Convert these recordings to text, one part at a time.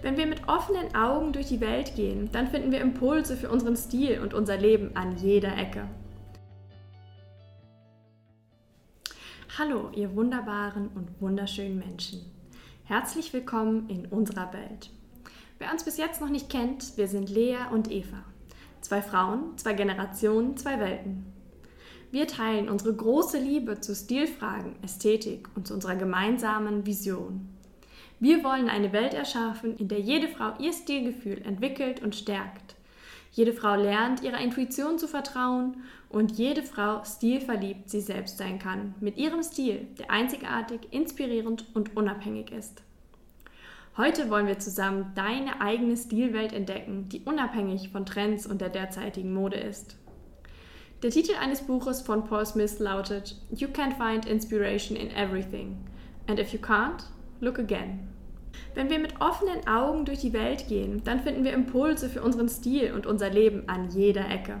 Wenn wir mit offenen Augen durch die Welt gehen, dann finden wir Impulse für unseren Stil und unser Leben an jeder Ecke. Hallo, ihr wunderbaren und wunderschönen Menschen. Herzlich willkommen in unserer Welt. Wer uns bis jetzt noch nicht kennt, wir sind Lea und Eva. Zwei Frauen, zwei Generationen, zwei Welten. Wir teilen unsere große Liebe zu Stilfragen, Ästhetik und zu unserer gemeinsamen Vision. Wir wollen eine Welt erschaffen, in der jede Frau ihr Stilgefühl entwickelt und stärkt. Jede Frau lernt, ihrer Intuition zu vertrauen und jede Frau stilverliebt sie selbst sein kann, mit ihrem Stil, der einzigartig, inspirierend und unabhängig ist. Heute wollen wir zusammen deine eigene Stilwelt entdecken, die unabhängig von Trends und der derzeitigen Mode ist. Der Titel eines Buches von Paul Smith lautet You can find inspiration in everything. And if you can't, look again. Wenn wir mit offenen Augen durch die Welt gehen, dann finden wir Impulse für unseren Stil und unser Leben an jeder Ecke.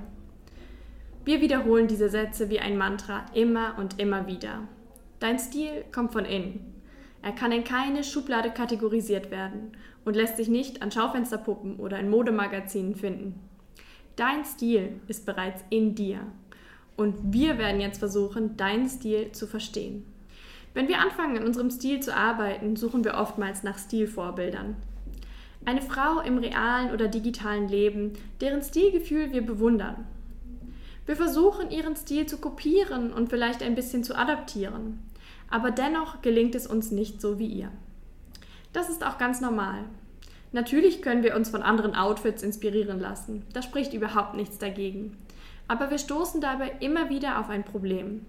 Wir wiederholen diese Sätze wie ein Mantra immer und immer wieder. Dein Stil kommt von innen. Er kann in keine Schublade kategorisiert werden und lässt sich nicht an Schaufensterpuppen oder in Modemagazinen finden. Dein Stil ist bereits in dir und wir werden jetzt versuchen, deinen Stil zu verstehen. Wenn wir anfangen, in unserem Stil zu arbeiten, suchen wir oftmals nach Stilvorbildern. Eine Frau im realen oder digitalen Leben, deren Stilgefühl wir bewundern. Wir versuchen, ihren Stil zu kopieren und vielleicht ein bisschen zu adaptieren. Aber dennoch gelingt es uns nicht so wie ihr. Das ist auch ganz normal. Natürlich können wir uns von anderen Outfits inspirieren lassen. Da spricht überhaupt nichts dagegen. Aber wir stoßen dabei immer wieder auf ein Problem.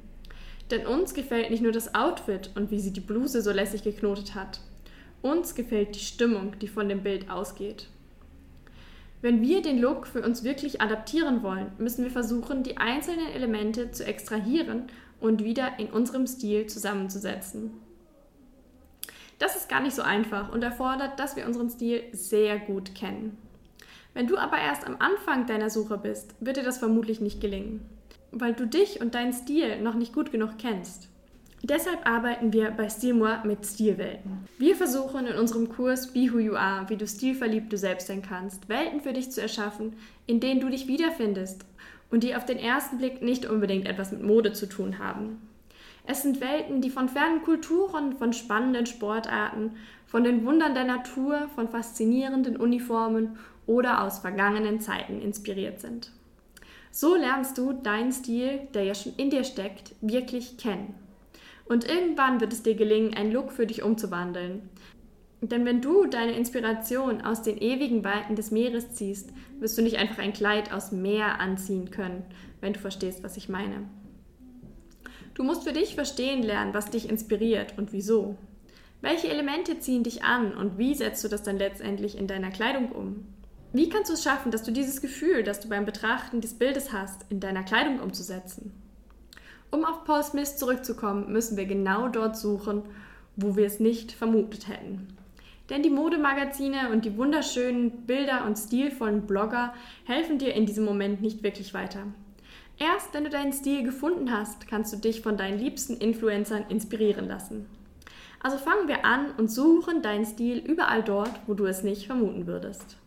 Denn uns gefällt nicht nur das Outfit und wie sie die Bluse so lässig geknotet hat. Uns gefällt die Stimmung, die von dem Bild ausgeht. Wenn wir den Look für uns wirklich adaptieren wollen, müssen wir versuchen, die einzelnen Elemente zu extrahieren und wieder in unserem Stil zusammenzusetzen. Das ist gar nicht so einfach und erfordert, dass wir unseren Stil sehr gut kennen. Wenn du aber erst am Anfang deiner Suche bist, wird dir das vermutlich nicht gelingen weil du dich und deinen Stil noch nicht gut genug kennst. Deshalb arbeiten wir bei Stilmoor mit Stilwelten. Wir versuchen in unserem Kurs Be Who You Are, wie du stilverliebt du selbst sein kannst, Welten für dich zu erschaffen, in denen du dich wiederfindest und die auf den ersten Blick nicht unbedingt etwas mit Mode zu tun haben. Es sind Welten, die von fernen Kulturen, von spannenden Sportarten, von den Wundern der Natur, von faszinierenden Uniformen oder aus vergangenen Zeiten inspiriert sind. So lernst du deinen Stil, der ja schon in dir steckt, wirklich kennen. Und irgendwann wird es dir gelingen, einen Look für dich umzuwandeln. Denn wenn du deine Inspiration aus den ewigen Weiten des Meeres ziehst, wirst du nicht einfach ein Kleid aus Meer anziehen können, wenn du verstehst, was ich meine. Du musst für dich verstehen lernen, was dich inspiriert und wieso. Welche Elemente ziehen dich an und wie setzt du das dann letztendlich in deiner Kleidung um? Wie kannst du es schaffen, dass du dieses Gefühl, das du beim Betrachten des Bildes hast, in deiner Kleidung umzusetzen? Um auf Paul Smith zurückzukommen, müssen wir genau dort suchen, wo wir es nicht vermutet hätten. Denn die Modemagazine und die wunderschönen Bilder und stilvollen Blogger helfen dir in diesem Moment nicht wirklich weiter. Erst wenn du deinen Stil gefunden hast, kannst du dich von deinen liebsten Influencern inspirieren lassen. Also fangen wir an und suchen deinen Stil überall dort, wo du es nicht vermuten würdest.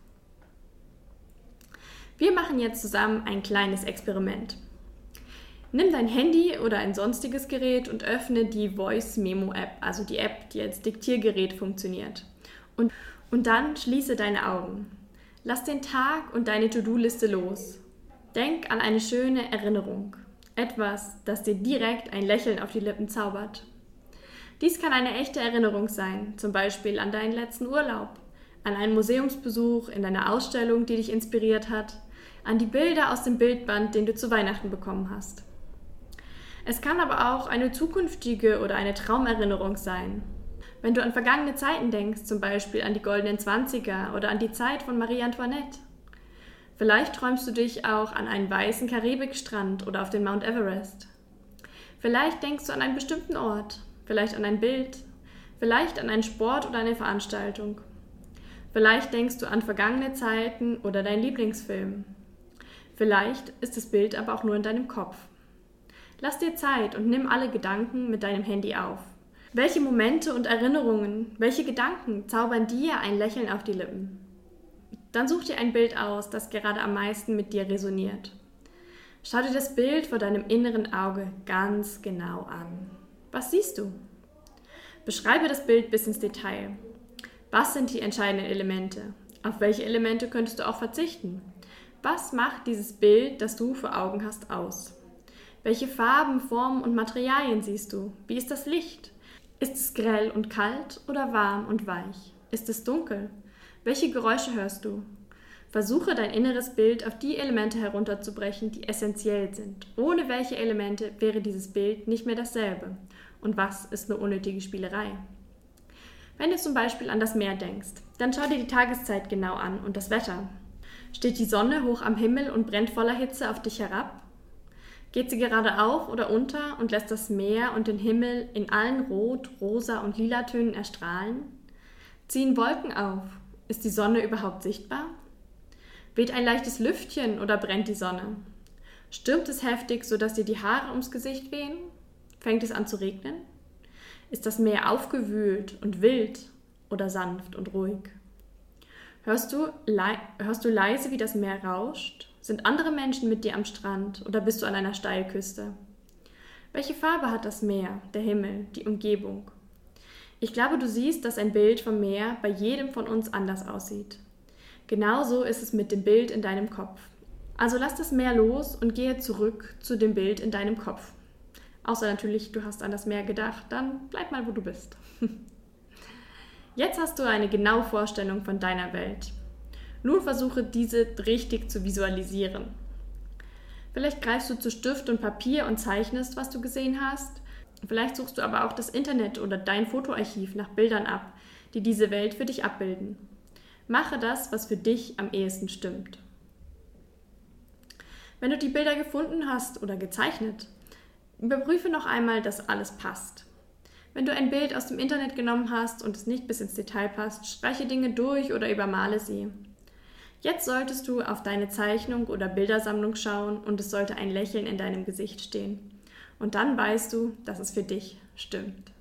Wir machen jetzt zusammen ein kleines Experiment. Nimm dein Handy oder ein sonstiges Gerät und öffne die Voice Memo App, also die App, die als Diktiergerät funktioniert. Und, und dann schließe deine Augen. Lass den Tag und deine To-Do-Liste los. Denk an eine schöne Erinnerung. Etwas, das dir direkt ein Lächeln auf die Lippen zaubert. Dies kann eine echte Erinnerung sein, zum Beispiel an deinen letzten Urlaub an einen Museumsbesuch, in deiner Ausstellung, die dich inspiriert hat, an die Bilder aus dem Bildband, den du zu Weihnachten bekommen hast. Es kann aber auch eine zukünftige oder eine Traumerinnerung sein. Wenn du an vergangene Zeiten denkst, zum Beispiel an die goldenen Zwanziger oder an die Zeit von Marie Antoinette. Vielleicht träumst du dich auch an einen weißen Karibikstrand oder auf den Mount Everest. Vielleicht denkst du an einen bestimmten Ort, vielleicht an ein Bild, vielleicht an einen Sport oder eine Veranstaltung. Vielleicht denkst du an vergangene Zeiten oder deinen Lieblingsfilm. Vielleicht ist das Bild aber auch nur in deinem Kopf. Lass dir Zeit und nimm alle Gedanken mit deinem Handy auf. Welche Momente und Erinnerungen, welche Gedanken zaubern dir ein Lächeln auf die Lippen? Dann such dir ein Bild aus, das gerade am meisten mit dir resoniert. Schau dir das Bild vor deinem inneren Auge ganz genau an. Was siehst du? Beschreibe das Bild bis ins Detail. Was sind die entscheidenden Elemente? Auf welche Elemente könntest du auch verzichten? Was macht dieses Bild, das du vor Augen hast, aus? Welche Farben, Formen und Materialien siehst du? Wie ist das Licht? Ist es grell und kalt oder warm und weich? Ist es dunkel? Welche Geräusche hörst du? Versuche dein inneres Bild auf die Elemente herunterzubrechen, die essentiell sind. Ohne welche Elemente wäre dieses Bild nicht mehr dasselbe. Und was ist eine unnötige Spielerei? Wenn du zum Beispiel an das Meer denkst, dann schau dir die Tageszeit genau an und das Wetter. Steht die Sonne hoch am Himmel und brennt voller Hitze auf dich herab? Geht sie gerade auf oder unter und lässt das Meer und den Himmel in allen Rot, Rosa und Lila Tönen erstrahlen? Ziehen Wolken auf? Ist die Sonne überhaupt sichtbar? Weht ein leichtes Lüftchen oder brennt die Sonne? Stürmt es heftig, sodass dir die Haare ums Gesicht wehen? Fängt es an zu regnen? Ist das Meer aufgewühlt und wild oder sanft und ruhig? Hörst du, hörst du leise, wie das Meer rauscht? Sind andere Menschen mit dir am Strand oder bist du an einer Steilküste? Welche Farbe hat das Meer, der Himmel, die Umgebung? Ich glaube, du siehst, dass ein Bild vom Meer bei jedem von uns anders aussieht. Genauso ist es mit dem Bild in deinem Kopf. Also lass das Meer los und gehe zurück zu dem Bild in deinem Kopf. Außer natürlich, du hast an das Meer gedacht, dann bleib mal, wo du bist. Jetzt hast du eine genaue Vorstellung von deiner Welt. Nun versuche diese richtig zu visualisieren. Vielleicht greifst du zu Stift und Papier und zeichnest, was du gesehen hast. Vielleicht suchst du aber auch das Internet oder dein Fotoarchiv nach Bildern ab, die diese Welt für dich abbilden. Mache das, was für dich am ehesten stimmt. Wenn du die Bilder gefunden hast oder gezeichnet, Überprüfe noch einmal, dass alles passt. Wenn du ein Bild aus dem Internet genommen hast und es nicht bis ins Detail passt, spreche Dinge durch oder übermale sie. Jetzt solltest du auf deine Zeichnung oder Bildersammlung schauen und es sollte ein Lächeln in deinem Gesicht stehen. Und dann weißt du, dass es für dich stimmt.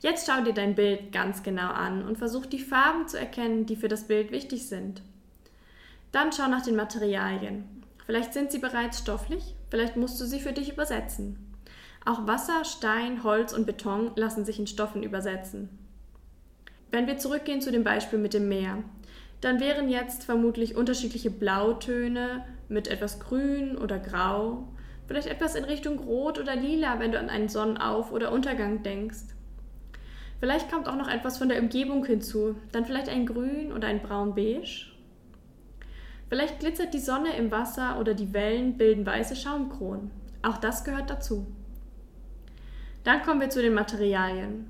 Jetzt schau dir dein Bild ganz genau an und versuch die Farben zu erkennen, die für das Bild wichtig sind. Dann schau nach den Materialien. Vielleicht sind sie bereits stofflich Vielleicht musst du sie für dich übersetzen. Auch Wasser, Stein, Holz und Beton lassen sich in Stoffen übersetzen. Wenn wir zurückgehen zu dem Beispiel mit dem Meer, dann wären jetzt vermutlich unterschiedliche Blautöne mit etwas Grün oder Grau, vielleicht etwas in Richtung Rot oder Lila, wenn du an einen Sonnenauf- oder Untergang denkst. Vielleicht kommt auch noch etwas von der Umgebung hinzu, dann vielleicht ein Grün oder ein Braun-Beige. Vielleicht glitzert die Sonne im Wasser oder die Wellen bilden weiße Schaumkronen. Auch das gehört dazu. Dann kommen wir zu den Materialien.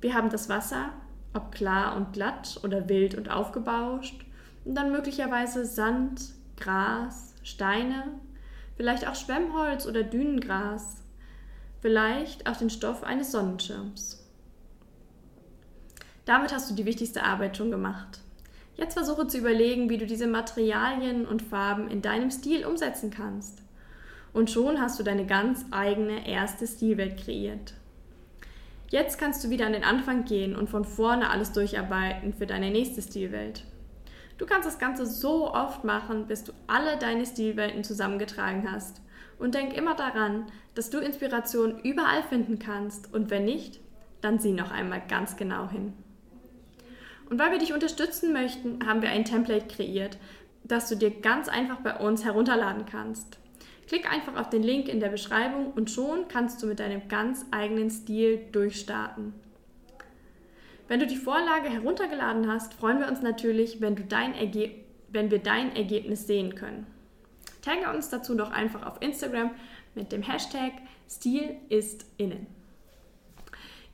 Wir haben das Wasser, ob klar und glatt oder wild und aufgebauscht, und dann möglicherweise Sand, Gras, Steine, vielleicht auch Schwemmholz oder Dünengras, vielleicht auch den Stoff eines Sonnenschirms. Damit hast du die wichtigste Arbeit schon gemacht. Jetzt versuche zu überlegen, wie du diese Materialien und Farben in deinem Stil umsetzen kannst. Und schon hast du deine ganz eigene erste Stilwelt kreiert. Jetzt kannst du wieder an den Anfang gehen und von vorne alles durcharbeiten für deine nächste Stilwelt. Du kannst das Ganze so oft machen, bis du alle deine Stilwelten zusammengetragen hast. Und denk immer daran, dass du Inspiration überall finden kannst und wenn nicht, dann sieh noch einmal ganz genau hin. Und weil wir dich unterstützen möchten, haben wir ein Template kreiert, das du dir ganz einfach bei uns herunterladen kannst. Klick einfach auf den Link in der Beschreibung und schon kannst du mit deinem ganz eigenen Stil durchstarten. Wenn du die Vorlage heruntergeladen hast, freuen wir uns natürlich, wenn, wenn wir dein Ergebnis sehen können. Tagge uns dazu doch einfach auf Instagram mit dem Hashtag Stil ist innen.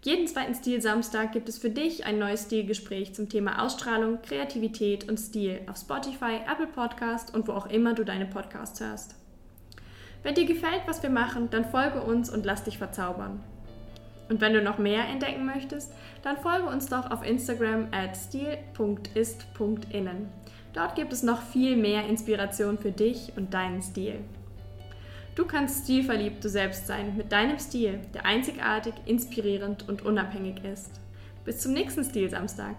Jeden zweiten Stil-Samstag gibt es für dich ein neues Stilgespräch zum Thema Ausstrahlung, Kreativität und Stil auf Spotify, Apple Podcast und wo auch immer du deine Podcasts hörst. Wenn dir gefällt, was wir machen, dann folge uns und lass dich verzaubern. Und wenn du noch mehr entdecken möchtest, dann folge uns doch auf Instagram at stil.ist.innen. Dort gibt es noch viel mehr Inspiration für dich und deinen Stil. Du kannst stilverliebt du selbst sein mit deinem Stil, der einzigartig, inspirierend und unabhängig ist. Bis zum nächsten Stilsamstag.